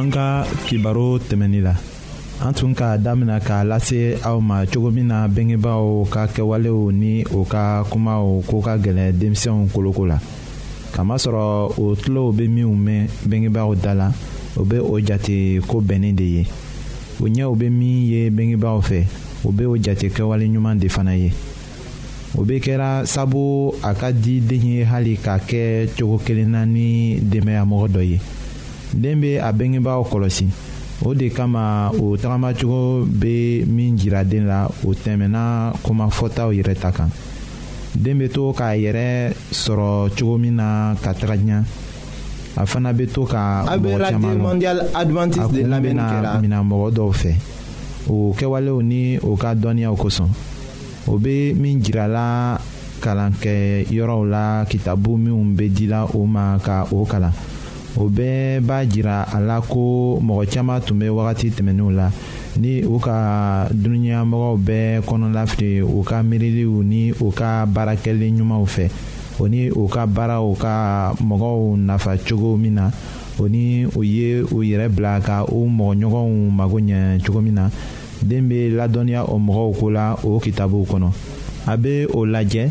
an ka kibaro tɛmɛnin la an tun k'a damina k'a lase aw ma cogo min na bengebaaw ka kɛwalew ni o ka kumaw ko ka gɛlɛn denmisɛnw koloko la kamasɔrɔ o tulow bɛ minnu mɛn bengebaaw da la o bɛ o jate ko bɛnnen de ye o ɲɛw bɛ min ye bengebaaw fɛ o bɛ o jate kɛwale ɲuman de fana ye o bɛ kɛra sabu a ka di den ye hali k'a kɛ cogo kelen na ni denbayamɔgɔ dɔ ye den bɛ a bengebaaw kɔlɔsi o de kama o tagamacogo bɛ min jira den la o tɛmɛnna komafɔtaw yɛrɛ ta kan den bɛ to k'a yɛrɛ sɔrɔ cogo min na ka taga ɲɛ a fana bɛ to ka mɔgɔ caman a kun bɛna minɛ mɔgɔ dɔw fɛ o kɛwalew ni o ka dɔnniyaw kosɔn o bɛ min jirala kalankɛ yɔrɔw la kitabu minnu bɛ dila o ma ka o kalan o bɛɛ b'a jira a la ko mɔgɔ caman tun bɛ wagati tɛmɛnenw la ni u ka dununyamɔgɔw bɛɛ kɔnɔlafili u ka miiriliw ni u ka baarakɛli ɲumanw fɛ o ni u ka baaraw ka mɔgɔw nafa cogo min na o ni u ye u yɛrɛ bila ka u mɔgɔɲɔgɔnw mago ɲɛ cogo min na den bɛ ladɔnniya o mɔgɔw ko la o kitabuw kɔnɔ a bɛ o lajɛ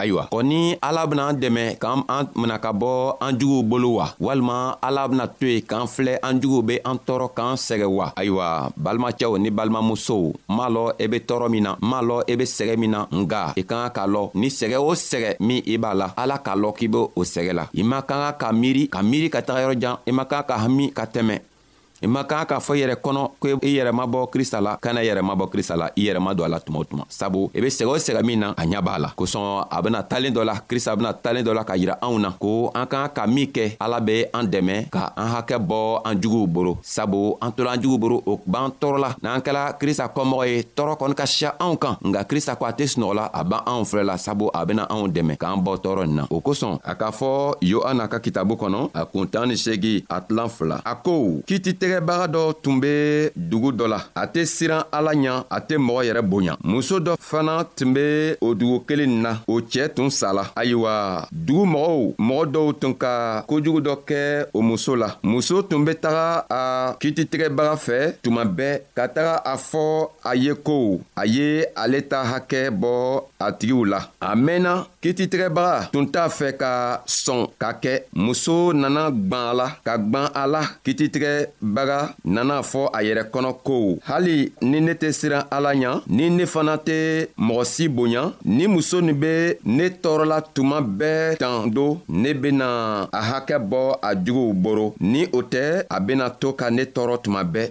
ayiwa kɔ ni ala bena an dɛmɛ k'an an mina ka bɔ an juguw bolo wa walima ala bena to ye k'an filɛ an juguw be an tɔɔrɔ k'an sɛgɛ wa ayiwa balimacɛw ni balimamusow n m'a lɔ i e be tɔɔrɔ min na n m'a lɔ i e be sɛgɛ min na nga i e ka kan k'a lɔ ni sɛgɛ o sɛgɛ min i b'a la ala k'a lɔ k'i be o sɛgɛ la i man ka ka ka miiri ka miiri ka taga yɔrɔ jan i man ka ka hami ka tɛmɛ i man kan k'a fɔ i yɛrɛ kɔnɔ ko i yɛrɛ ma bɔ krista la kana i yɛrɛ ma bɔ krista la i yɛrɛ ma don a la tuma o tuma sabu i be sɛgɛ o sɛgɛ min na a ɲa b'a la kosɔn a bena talen dɔ la krista bena talen dɔ la ka yira anw na ko an kan ka min kɛ ala be an dɛmɛ ka an hakɛ bɔ an juguw boro sabu an tola an juguw boro o b'an tɔɔrɔ la n'an kɛla krista kɔmɔgɔ ye tɔɔrɔ kɔni ka siya anw kan nka krista ko a tɛ sunɔgɔla a b'an anw filɛ la sabu a bena anw dɛmɛ k'an bɔ tɔɔrɔ nin na o kosɔn a k'a fɔ yohana ka kitabu kɔnɔ a kun tan ni segi a tilan fila a ko kiititigɛbaga dɔ tun be dugu dɔ la a tɛ siran ala ɲa a tɛ mɔgɔ yɛrɛ bonya muso dɔ fana tun be o dugu kelen na o cɛɛ tun sala ayiwa dugu mɔgɔw mɔgɔ dɔw tun ka kojugu dɔ kɛ o muso la muso tun be taga a kiititigɛbaga fɛ tuma bɛɛ ka taga a fɔ a ye ko a ye ale ta hakɛ bɔ a tigiw la a mɛnna kititigɛbaga tun t'a fɛ ka sɔn ka kɛ muso nana gwan a la ka gwan a la kititigɛbaga nana fɔ a yɛrɛ kɔnɔ ko hali ni ne tɛ siran ala ɲa ni ne fana tɛ mɔgɔ si bonya ni muso nin bɛ ne tɔɔrɔla tuma bɛɛ tan do ne bena a hakɛ bɔ a juguw boro ni o tɛ a bena to ka ne tɔɔrɔ tuma bɛɛ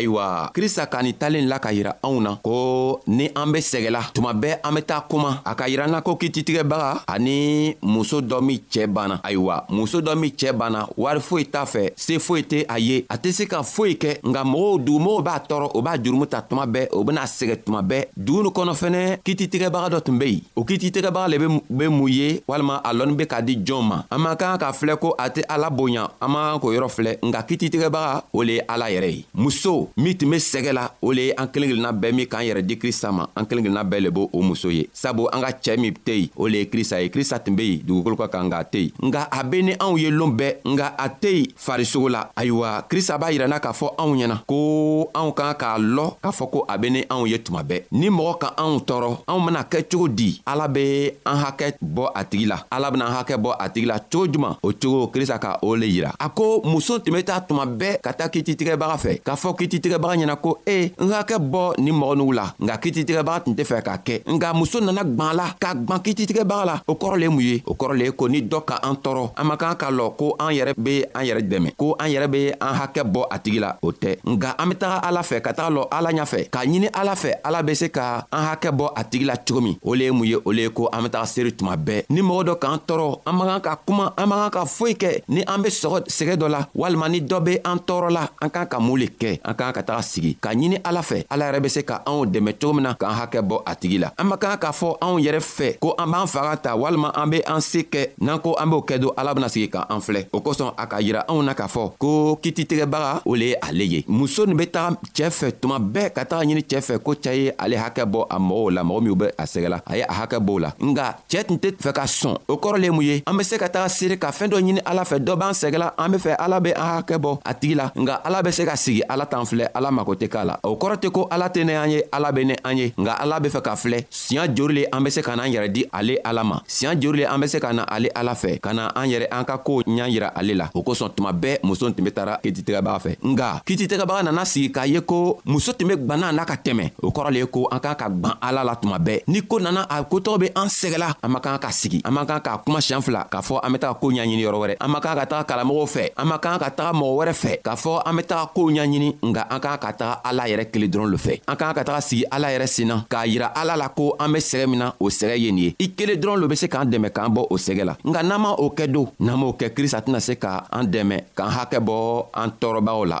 ayiwa krista ka nin talen la ka yira anw na ko ni an be sɛgɛla tuma bɛɛ an be taa kuma a ka yira na ko kititigɛbaga ani muso dɔ min cɛɛ banna ayiwa muso dɔ min cɛɛ banna wari foyi t'a fɛ se foyi tɛ a ye a tɛ se ka foyi kɛ nka mɔgɔw dugumɔgɔw b'a tɔɔrɔ o b'a jurumu ta tuma bɛɛ o bɛna sɛgɛ tuma bɛɛ dugu nin kɔnɔ fɛnɛ kititigɛbaga dɔ tun bɛ yen o kititigɛbaga le bɛ mun ye walima a lɔnni bɛ k'a di jɔn ma an man kan ka filɛ ko a tɛ ala bonya an man k'o yɔrɔ filɛ nka kititigɛbaga o le ye ala yɛrɛ ye muso min tun bɛ sɛgɛ la o le ye an kelen kelenna bɛɛ min k'an yɛrɛ di krista ma an kelen kelenna bɛɛ le b'o o muso ye sabu an ka cɛɛ min tɛ yen o le ye krista ye krista tun be yen dugukolo ka kan nka a tɛ yen nka a be ni anw ye loon bɛɛ nka a tɛ yen farisogo la ayiwa krista b'a yiranna k'a fɔ anw ɲɛna ko anw ka kan k'a lɔ k'a fɔ ko a be ni anw ye tuma bɛɛ ni mɔgɔ ka anw tɔɔrɔ anw bena kɛ cogo di ala be an hakɛ bɔ a tigi la ala bena an hakɛ bɔ a tigi la cogo juman o cogo krista ka o le yira a ko muso tun be taa tuma bɛɛ ka taa kititigɛbaga fɛ k'a fɔ kititigɛbaga ɲɛna ko e n hakɛ bɔ nin mɔgɔ nugu la nka kititigɛbaga tun tɛ fɛ k'a kɛ nka muso nana gwan la ka gwan kititigɛbaga la o kɔrɔ le mun ye o kɔrɔ le ye ko ni dɔ ka an tɔɔrɔ an man kan k'a lɔ ko an yɛrɛ be an yɛrɛ dɛmɛ ko an yɛrɛ be an hakɛ bɔ a tigi la o tɛ nka an be taga ala fɛ ka taga lɔ ala ɲa fɛ k'a ɲini ala fɛ ala be se ka an hakɛ bɔ a tigi la cogo min o le ye mun ye o le ye ko an be taga seri tuma bɛɛ ni mɔgɔ dɔ k'an tɔɔrɔ an man kan ka kuma an man kan ka foyi kɛ ni an be sɔgɔ sɛgɛ dɔ la walima ni dɔ be an tɔɔrɔ la an k'an ka mun le kɛ an k'an ka taga sigi k'a ɲini ala fɛ ala yɛrɛ be se ka anw dɛmɛ cogo min na k'an hakɛ bɔ a tigi la an man kan k'a fɔ anw yɛrɛ fɛ ko an b'an faga ta walima an be an se kɛ n'an ko an b'o kɛ don ala bena sigi ka an filɛ o kosɔn a ka yira anw na k'a fɔ ko kititigɛbaga o le ye ale ye muso nin be taga cɛɛ fɛ tuma bɛɛ ka taga ɲini cɛɛ fɛ ko cɛɛ ye ale hakɛ bɔ a mɔgɔw la mɔgɔ minw be a sɛgɛ la a ye a hakɛ b'o la nga cɛɛ tun tɛ fɛ ka sɔn o kɔrɔ le mun ye an be se ka taga seere ka fɛɛn dɔ ɲini ala fɛ dɔ b'an sɛgɛla an be fɛ ala be an hakɛ bɔ a tigi la nka ala be se ka sigi ala t'an filɛ ala mago tɛ k'a la o kɔrɔ tɛ ko ala tɛ ne an ye ala be ne an ye nka ala be fɛ ka filɛ siɲa jori le an be se ka n'an yɛrɛ di ale ala ma siɲa jori le an be se ka na ale ala fɛ ka na an yɛrɛ an ka koo ɲa yira ale la o kosɔn tuma bɛɛ muso tun be tara kititigɛbaga fɛ nka kititigɛbaga nana sigi k'a ye ko muso tun be gwanna n'a ka tɛmɛ o kɔrɔ le ye ko an kan ka ka gwan ala la tuma bɛɛ ni ko nana a kotɔgɔ be an sɛgɛla an man kan ka sigi an man kan k'a kuma siɲan fila k'a fɔ an be taga koo ɲaɲini yɔrɔ wɛrɛ an man kan ka taga kalamɔgɔw fɛ an man kan ka taga mɔgɔ wɛrɛ fɛ k'a fɔ an be taga koo ɲaɲini nga an kan ka taga ala yɛrɛ kelen dɔrɔn lo fɛ an kan ka taga sigi ala yɛrɛ senna k'a yira ala la ko an be sɛgɛ min na o sɛgɛ ye nin ye i kelen dɔrɔn lo be se k'an dɛmɛ k'an bɔ o sɛgɛ la nka n'an ma o kɛ don n'an m'o kɛ krista tɛna se ka an dɛmɛ k'an hakɛ bɔ an tɔɔrɔbagaw la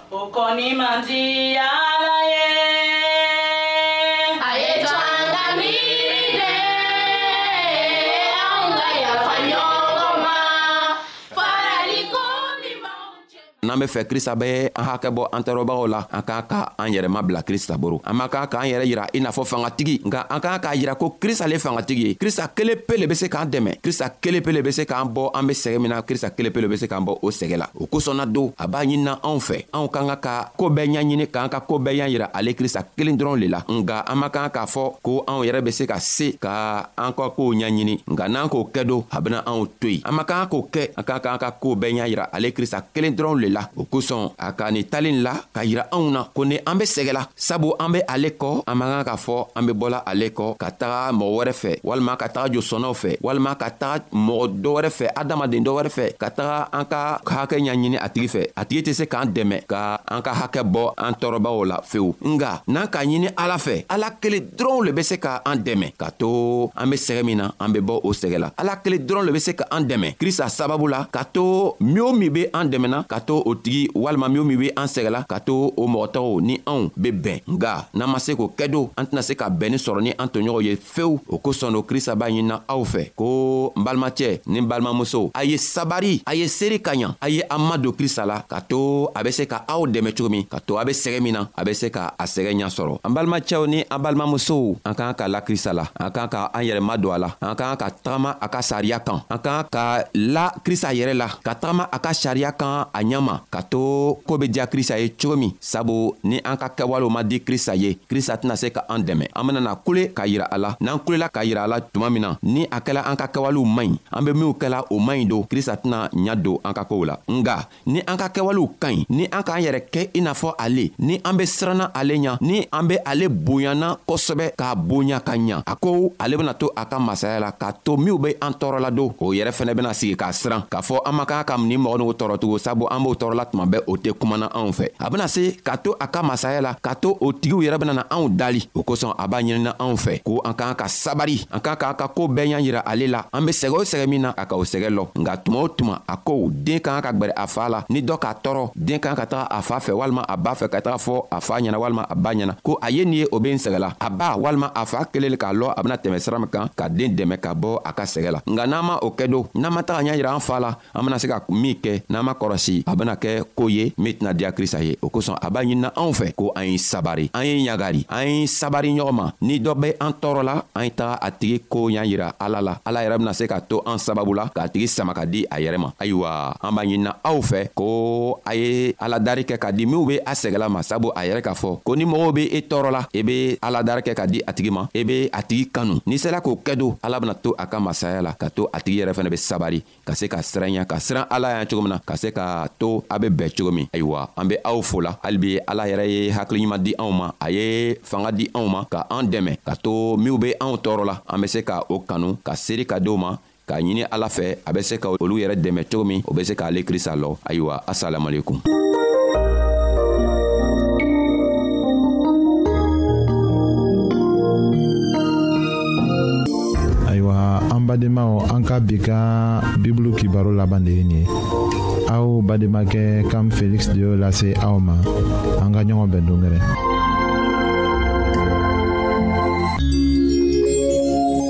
Ukoni manjia naye ayetwangamire aunga yafanyongoma faralikoni mauche n'an bɛ fɛ krista bɛ an hakɛ bɔ an tɔɔrɔbagaw la an k'a ka an yɛrɛ mabila krista boro an man kan k'an yɛrɛ yira i n'a fɔ fangatigi nka an k'an k'a yira ko krista le fangatigi ye krista kelen pe le bɛ se k'an dɛmɛ krista kelen pe le bɛ se k'an bɔ an bɛ sɛgɛ min na krista kelen pe le bɛ se k'an bɔ o sɛgɛ la o kosɔn na don a b'a ɲinina anw fɛ anw ka ka ka koo bɛɛ ɲaɲini k'an ka koo bɛɛ y'a yira ale krista kelen dɔrɔn le la nka an man kan k'a fɔ ko anw yɛrɛ be se ka se ka an ka koow ɲaɲini nka n'an k'o kɛ don a bena anw to yen an man kan k'o kɛ an ka k'an ka koo bɛɛ y'a yira ale krista kelen dɔrɔn le la o kosɔn a ka ni talen la ka yira anw na ko ni an be sɛgɛ la sabu an be ale kɔ an man kan k'a fɔ an be bɔla ale kɔ ka taga mɔgɔ wɛrɛ fɛ walima ka taga josɔnnaw fɛ walima ka taga mɔgɔ dɔ wɛrɛ fɛ adamaden dɔ wɛrɛ fɛ ka taga an ka hakɛ ɲaɲini a tigi fɛ a tigi tɛ se k'an dɛmɛ ka an ka hakɛ bɔ an tɔɔrɔbaw la fewu nga n'an k'a ɲini ala fɛ ala kelen dɔrɔnw le be se ka an dɛmɛ ka to an be sɛgɛ min na an be bɔ o sɛgɛ la ala kelen dɔrɔn le be se ka an dɛmɛ krista sababu la ka to min o min be an dɛmɛna ka to o tigi walima min o min be an sɛgɛla ka to o mɔgɔ tɔgɔw ni anw be bɛn nga n'an ma se k'o kɛ don an tɛna se ka bɛnni sɔrɔ ni an toɲɔgɔn ye fewu o kosɔn o krista b'a ɲinina aw fɛ ko n balimacɛ ni n balimamusow a ye sabari a ye seeri ka ɲa a ye an madon krista la ka to a be se ka aw dɛmɛ cogo min ka to a be sɛgɛ min na a be se ka a sɛgɛ ɲa sɔrɔ an balimacɛw ni an balimamusow an k'an ka lakirisa la an k'an ka an yɛrɛma don a la an k'an ka tagama a ka sariya kan an k'an ka la krista yɛrɛ la ka tagama a ka sariya kan a ɲɛma ka to ko be diya krista ye cogo min sabu ni an ka kɛwalew ma di krista ye krista tɛna se ka an dɛmɛ an benana kule ka yira a la n'an kulela ka yira a la tuma min na ni a kɛla an ka kɛwalew man ɲi an be minw kɛla o man ɲi don krista tɛna ɲa don an ka kow la nga ni an ka kɛwalew ka ɲi ni an k'an yɛrɛ kɛ i n'a fɔ ale ni an be siranna ale ɲa ni an be ale bonyana kosɛbɛ k'a bonya ka ɲa a ko ale bena to a ka masaya la k'a to minw be an tɔɔrɔladon o yɛrɛ fɛnɛ bena sigi k'a siran k'a fɔ an man kan ka ni mɔgɔ nugu tɔɔrɔtugun sabu an b'o tɔɔrɔla tuma bɛɛ o tɛ kumana anw fɛ a bena se k'a to a ka masaya la k'a to o tigiw yɛrɛ benana anw dali o kosɔn a b'a ɲinina anw fɛ ko an k'an ka sabari an k'an k'an ka koo bɛɛ ɲa yira ale la an be sɛgɛ o sɛgɛ min na a ka o sɛgɛ lɔ nka tuma o tuma a ko den ka kan ka gbɛrɛ a fa la ni dɔ k'a tɔɔrɔ den ka kan ka taga a fa fɛ walima a ba fɛ ka taga fɔ a fa ɲɛna walima a ba ɲɛna ko a ye nin ye o be n sɛgɛla a ba walima a fa kelen le k'a lɔ a bena tɛmɛ sira min kan ka den dɛmɛ ka bɔ a ka sɛgɛ la nka n'an ma o kɛ don n'an ma taga ɲa yira an fa la an bena se ka min kɛ n'an ma kɔrɔsi a bena kɛ koo ye min tɛna diya krista ye o kosɔn a b'a ɲinina anw fɛ ko an ye sabari an ye ɲagari an ye sabari ɲɔgɔn ma ni dɔ be an tɔɔrɔ la an ye taga a tigi koo ɲa yira ala la ala yɛrɛ bena se ka to an sababu la k'a tigi sama ka di a yɛrɛ ma ayiwa an b'a ɲinina aw fɛ ko a ye aladari kɛ ka di minw be a sɛgɛla ma sabu a yɛrɛ k'a fɔ ko ni mɔgɔw be i e tɔɔrɔ la i e be aladari kɛ ka di a tigi ma i e be a tigi kanu n'i sela k'o kɛ don ala bena to a ka masaya la ka to a tigi yɛrɛ fɛnɛ be sabari ka se ka siranya ka siran ala yan cogo min na ka se ka to a be bɛɛ cogo min ayiwa an be aw fo la halibi ala yɛrɛ ye hakiliɲuman di anw ma a ye fanga di anw ma ka an dɛmɛ ka to minw be anw tɔɔrɔ la an be se ka o kanu ka seeri ka di ma k'a ɲini ala fɛ a be se ka olu yɛrɛ dɛmɛ cogo min o be se k'ale krista lɔ ayiwa asalamalekun ayiwa an badenmaw an ka bi ka bibulu kibaro laban de ye nin ye aw bademakɛ kam feliksi de y'o lase aw ma an ka ɲɔgɔn bɛn dongɛrɛ